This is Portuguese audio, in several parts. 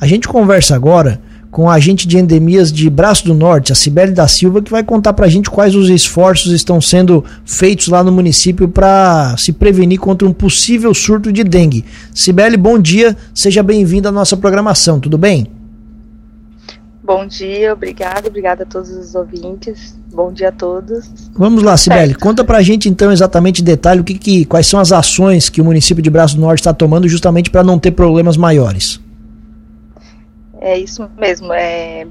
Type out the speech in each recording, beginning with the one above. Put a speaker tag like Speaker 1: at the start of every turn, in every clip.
Speaker 1: A gente conversa agora com a agente de endemias de Braço do Norte, a Cibele da Silva, que vai contar para a gente quais os esforços estão sendo feitos lá no município para se prevenir contra um possível surto de dengue. Cibele, bom dia, seja bem-vinda à nossa programação, tudo bem?
Speaker 2: Bom dia, obrigada, obrigada a todos os ouvintes. Bom dia a todos.
Speaker 1: Vamos lá, Cibele, conta pra gente então exatamente detalhe o que, que quais são as ações que o município de Braço do Norte está tomando justamente para não ter problemas maiores.
Speaker 2: É isso mesmo. É,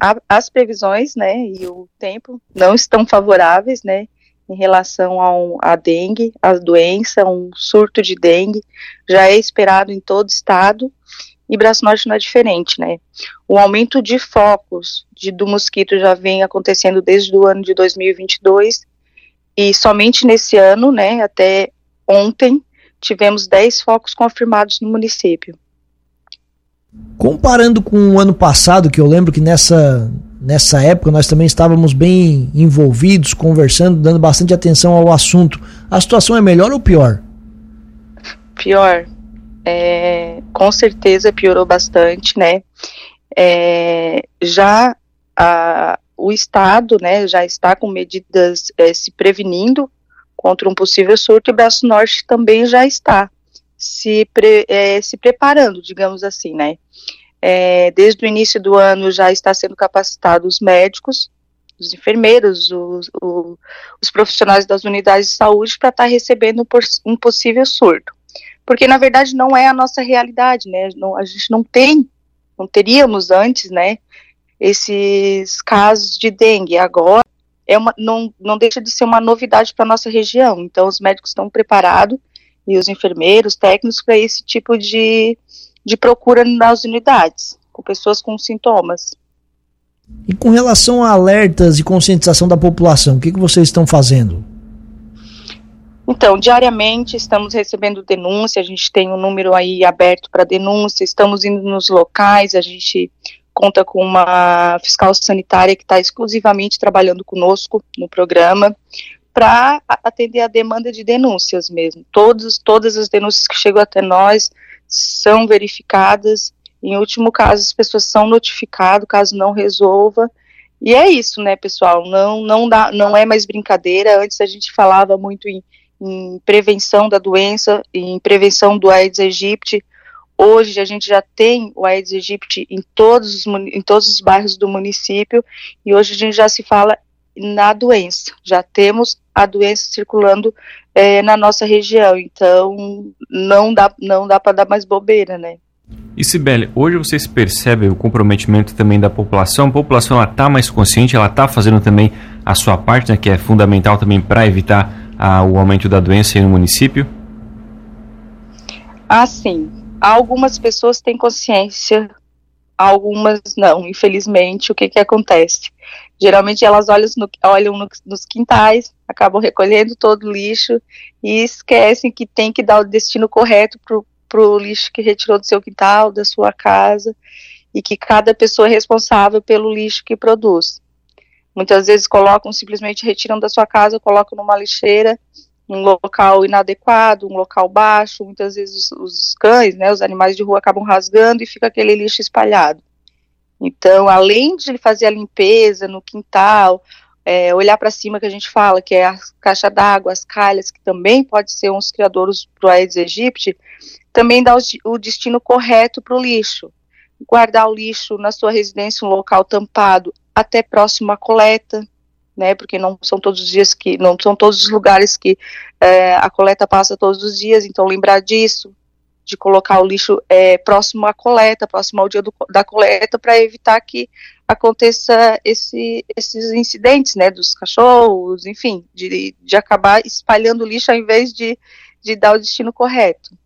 Speaker 2: a, as previsões, né, e o tempo não estão favoráveis, né, em relação ao, à dengue, a doença, um surto de dengue, já é esperado em todo estado, e Braço Norte não é diferente, né. O aumento de focos de, do mosquito já vem acontecendo desde o ano de 2022, e somente nesse ano, né, até ontem, tivemos 10 focos confirmados no município.
Speaker 1: Comparando com o ano passado, que eu lembro que nessa, nessa época nós também estávamos bem envolvidos, conversando, dando bastante atenção ao assunto, a situação é melhor ou pior?
Speaker 2: Pior. É, com certeza piorou bastante, né? É, já a, o Estado né, já está com medidas é, se prevenindo contra um possível surto e o Braço Norte também já está se, pre, é, se preparando, digamos assim, né? É, desde o início do ano já está sendo capacitado os médicos, os enfermeiros, os, os, os profissionais das unidades de saúde para estar tá recebendo um, possível surto. Porque, na verdade, não é a nossa realidade, né? Não, a gente não tem, não teríamos antes, né, esses casos de dengue. Agora, é uma, não, não deixa de ser uma novidade para a nossa região. Então, os médicos estão preparados e os enfermeiros, técnicos, para esse tipo de, de procura nas unidades, com pessoas com sintomas.
Speaker 1: E com relação a alertas e conscientização da população, o que, que vocês estão fazendo?
Speaker 2: Então, diariamente estamos recebendo denúncia, a gente tem um número aí aberto para denúncia, estamos indo nos locais, a gente conta com uma fiscal sanitária que está exclusivamente trabalhando conosco no programa para atender a demanda de denúncias mesmo. Todos, todas as denúncias que chegam até nós são verificadas. Em último caso, as pessoas são notificadas, caso não resolva. E é isso, né, pessoal? Não, não, dá, não é mais brincadeira. Antes a gente falava muito em, em prevenção da doença, em prevenção do Aedes aegypti. Hoje a gente já tem o Aedes aegypti em todos, os, em todos os bairros do município e hoje a gente já se fala na doença. Já temos a doença circulando é, na nossa região, então não dá, não dá para dar mais bobeira, né?
Speaker 3: E Sibeli, hoje vocês percebem o comprometimento também da população? A população está mais consciente, ela está fazendo também a sua parte, né, que é fundamental também para evitar a, o aumento da doença no município?
Speaker 2: Ah, sim. Algumas pessoas têm consciência algumas não, infelizmente, o que que acontece? Geralmente elas olham, no, olham no, nos quintais, acabam recolhendo todo o lixo e esquecem que tem que dar o destino correto para o lixo que retirou do seu quintal, da sua casa, e que cada pessoa é responsável pelo lixo que produz. Muitas vezes colocam, simplesmente retiram da sua casa, colocam numa lixeira um local inadequado, um local baixo, muitas vezes os, os, cães, né, os animais de rua acabam rasgando e fica aquele lixo espalhado. Então, além de fazer a limpeza no quintal, é, olhar para cima que a gente fala, que é a caixa d'água, as calhas, que também pode ser uns criadores para o Aedes aegypti, também dá o, o destino correto para o lixo. Guardar o lixo na sua residência, um local tampado, até próximo à coleta, né? Porque não são todos os dias que, não são todos os lugares que é, a coleta passa todos os dias, então lembrar disso, de colocar o lixo é, próximo à coleta, próximo ao dia do, da coleta, para evitar que aconteça esse, esses incidentes, né, dos cachorros, enfim, de, de acabar espalhando o lixo ao invés de, de dar o destino correto.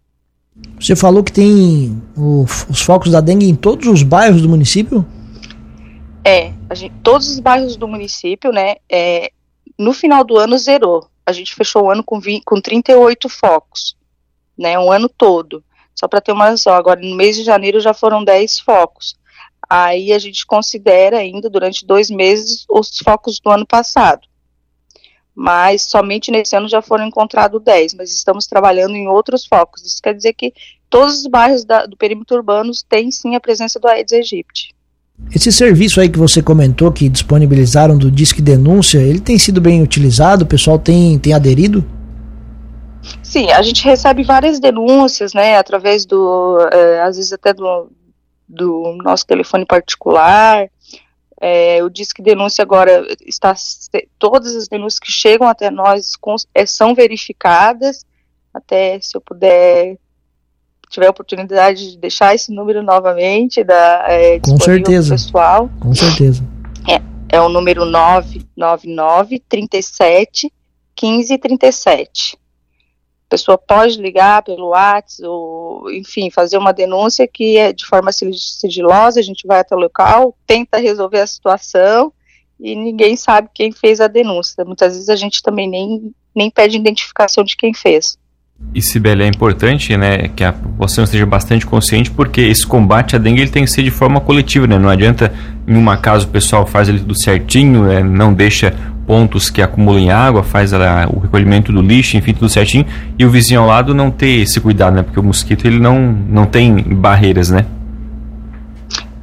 Speaker 1: Você falou que tem o, os focos da dengue em todos os bairros do município?
Speaker 2: É, gente, todos os bairros do município, né, é, no final do ano zerou. A gente fechou o ano com, 20, com 38 focos, né, um ano todo. Só para ter uma noção, agora no mês de janeiro já foram 10 focos. Aí a gente considera ainda durante dois meses os focos do ano passado. Mas somente nesse ano já foram encontrados 10, mas estamos trabalhando em outros focos. Isso quer dizer que todos os bairros da, do perímetro urbano têm sim a presença do Aedes aegypti.
Speaker 1: Esse serviço aí que você comentou que disponibilizaram do Disque Denúncia, ele tem sido bem utilizado? O pessoal tem, tem aderido?
Speaker 2: Sim, a gente recebe várias denúncias, né, através do, é, às vezes até do, do nosso telefone particular. É, o Disque Denúncia agora está, todas as denúncias que chegam até nós com, é, são verificadas. Até se eu puder tiver a oportunidade de deixar esse número novamente da é,
Speaker 1: com certeza
Speaker 2: pessoal
Speaker 1: com certeza
Speaker 2: é, é o número 999 37 15 37 pessoa pode ligar pelo WhatsApp ou enfim fazer uma denúncia que é de forma sigilosa a gente vai até o local tenta resolver a situação e ninguém sabe quem fez a denúncia muitas vezes a gente também nem nem pede identificação de quem fez
Speaker 3: e Sibeli, é importante né, que a população esteja bastante consciente porque esse combate à dengue ele tem que ser de forma coletiva, né? Não adianta em uma casa o pessoal faz ele tudo certinho, né, não deixa pontos que acumulem água, faz a, o recolhimento do lixo, enfim, tudo certinho, e o vizinho ao lado não ter esse cuidado, né? Porque o mosquito ele não, não tem barreiras, né?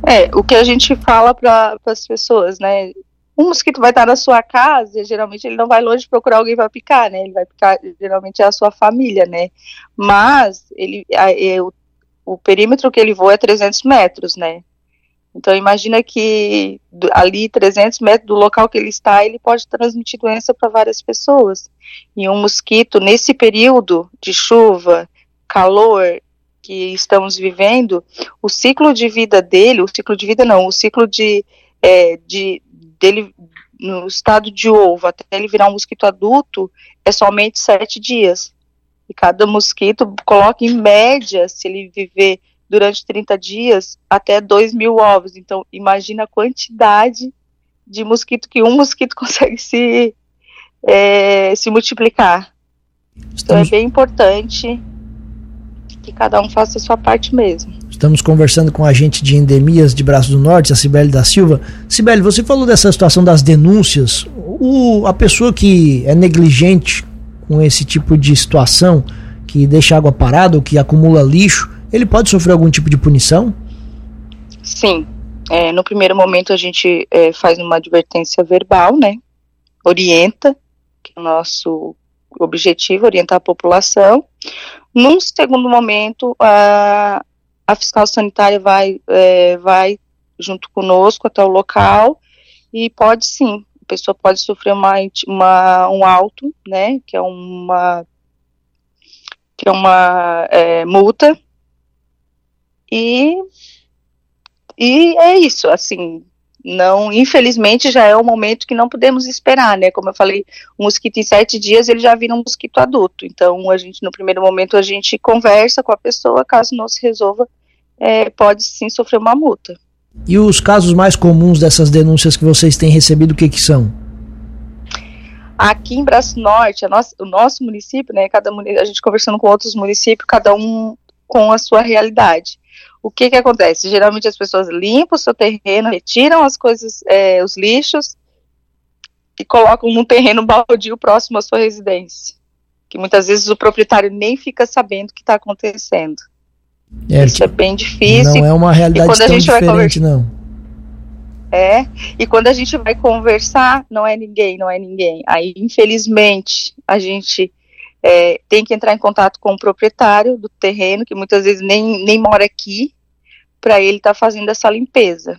Speaker 2: É, o que a gente fala para as pessoas, né? um mosquito vai estar na sua casa, geralmente ele não vai longe procurar alguém para picar, né? Ele vai picar, geralmente é a sua família, né? Mas ele, a, é, o, perímetro que ele voa é 300 metros, né? Então imagina que ali 300 metros do local que ele está, ele pode transmitir doença para várias pessoas. E um mosquito nesse período de chuva, calor que estamos vivendo, o ciclo de vida dele, o ciclo de vida não, o ciclo de, é, de dele no estado de ovo até ele virar um mosquito adulto é somente sete dias. E cada mosquito coloca em média, se ele viver durante 30 dias, até 2 mil ovos. Então, imagina a quantidade de mosquito que um mosquito consegue se, é, se multiplicar. Estamos... Então, é bem importante que cada um faça a sua parte mesmo.
Speaker 1: Estamos conversando com a agente de endemias de Braço do Norte, a Cibele da Silva. Cibele, você falou dessa situação das denúncias. O, a pessoa que é negligente com esse tipo de situação, que deixa água parada ou que acumula lixo, ele pode sofrer algum tipo de punição?
Speaker 2: Sim. É, no primeiro momento a gente é, faz uma advertência verbal, né? Orienta, que é o nosso objetivo, orientar a população. Num segundo momento, a, a fiscal sanitária vai, é, vai junto conosco até o local e pode sim, a pessoa pode sofrer uma, uma um auto, né, que é uma que é uma é, multa e e é isso, assim, não, infelizmente já é o momento que não podemos esperar, né? Como eu falei, o mosquito em sete dias ele já vira um mosquito adulto. Então a gente no primeiro momento a gente conversa com a pessoa, caso não se resolva, é, pode sim sofrer uma multa.
Speaker 1: E os casos mais comuns dessas denúncias que vocês têm recebido, o que que são?
Speaker 2: Aqui em Braço Norte, nossa, o nosso município, né? Cada a gente conversando com outros municípios, cada um com a sua realidade o que que acontece? Geralmente as pessoas limpam o seu terreno, retiram as coisas, é, os lixos e colocam num terreno baldio próximo à sua residência. Que muitas vezes o proprietário nem fica sabendo o que está acontecendo. É, Isso é bem difícil.
Speaker 1: Não é uma realidade tão diferente, não.
Speaker 2: É, e quando a gente vai conversar, não é ninguém, não é ninguém. Aí, infelizmente, a gente é, tem que entrar em contato com o proprietário do terreno, que muitas vezes nem, nem mora aqui, para ele estar tá fazendo essa limpeza.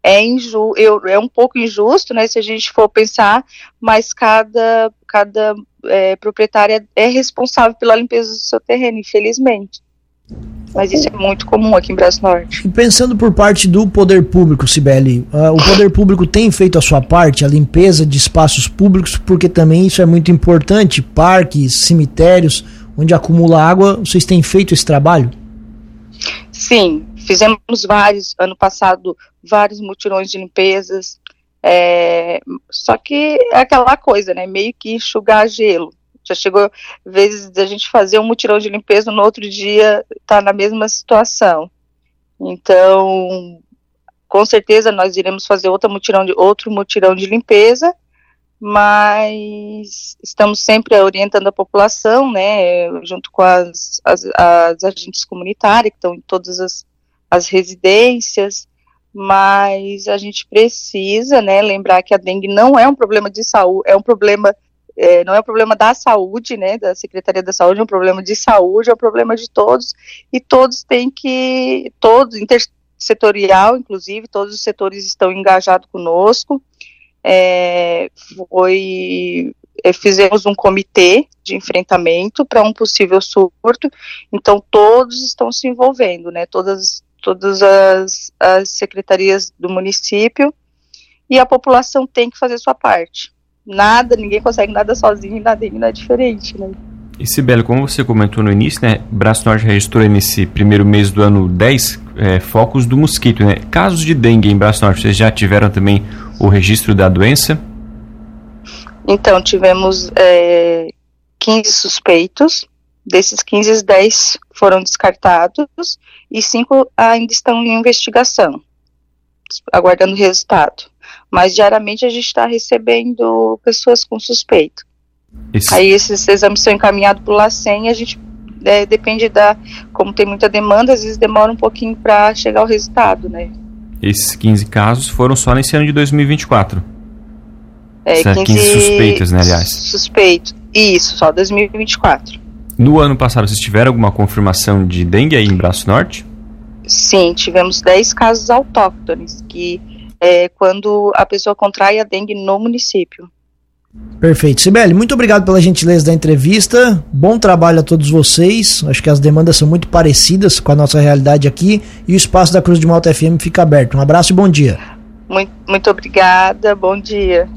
Speaker 2: É, inju eu, é um pouco injusto, né, se a gente for pensar, mas cada, cada é, proprietário é responsável pela limpeza do seu terreno, infelizmente. Mas isso é muito comum aqui em Braço Norte.
Speaker 1: E pensando por parte do poder público, Sibeli, uh, o poder público tem feito a sua parte, a limpeza de espaços públicos, porque também isso é muito importante, parques, cemitérios, onde acumula água, vocês têm feito esse trabalho?
Speaker 2: Sim, fizemos vários, ano passado, vários mutirões de limpezas, é, só que é aquela coisa, né, meio que enxugar gelo. Já chegou vezes a gente fazer um mutirão de limpeza, no outro dia tá na mesma situação. Então, com certeza nós iremos fazer outra mutirão de, outro mutirão de limpeza, mas estamos sempre orientando a população, né, junto com as, as, as agentes comunitárias que estão em todas as, as residências, mas a gente precisa, né, lembrar que a dengue não é um problema de saúde, é um problema, é, não é um problema da saúde, né, da Secretaria da Saúde, é um problema de saúde, é um problema de todos, e todos têm que, todos, intersetorial, inclusive, todos os setores estão engajados conosco, é, foi, é, fizemos um comitê de enfrentamento para um possível surto, então todos estão se envolvendo, né, todas todas as, as secretarias do município e a população tem que fazer sua parte. Nada, ninguém consegue nada sozinho nada não é diferente, né?
Speaker 3: E Sibeli, como você comentou no início, né, Braço Norte registrou nesse primeiro mês do ano 10 é, focos do mosquito, né? Casos de dengue em Braço Norte, vocês já tiveram também o registro da doença?
Speaker 2: Então, tivemos é, 15 suspeitos, Desses 15, 10 foram descartados e 5 ainda estão em investigação, aguardando resultado. Mas diariamente a gente está recebendo pessoas com suspeito. Isso. Aí esses exames são encaminhados para o LACEN e a gente é, depende da. Como tem muita demanda, às vezes demora um pouquinho para chegar o resultado, né?
Speaker 3: Esses 15 casos foram só nesse ano de 2024.
Speaker 2: É, 15,
Speaker 3: 15 suspeitos, né, aliás?
Speaker 2: Suspeitos. Isso, só 2024.
Speaker 3: No ano passado, vocês tiveram alguma confirmação de dengue aí em Braço Norte?
Speaker 2: Sim, tivemos 10 casos autóctones, que é quando a pessoa contrai a dengue no município.
Speaker 1: Perfeito. Sibeli, muito obrigado pela gentileza da entrevista. Bom trabalho a todos vocês. Acho que as demandas são muito parecidas com a nossa realidade aqui e o espaço da Cruz de Malta FM fica aberto. Um abraço e bom dia.
Speaker 2: Muito, muito obrigada. Bom dia.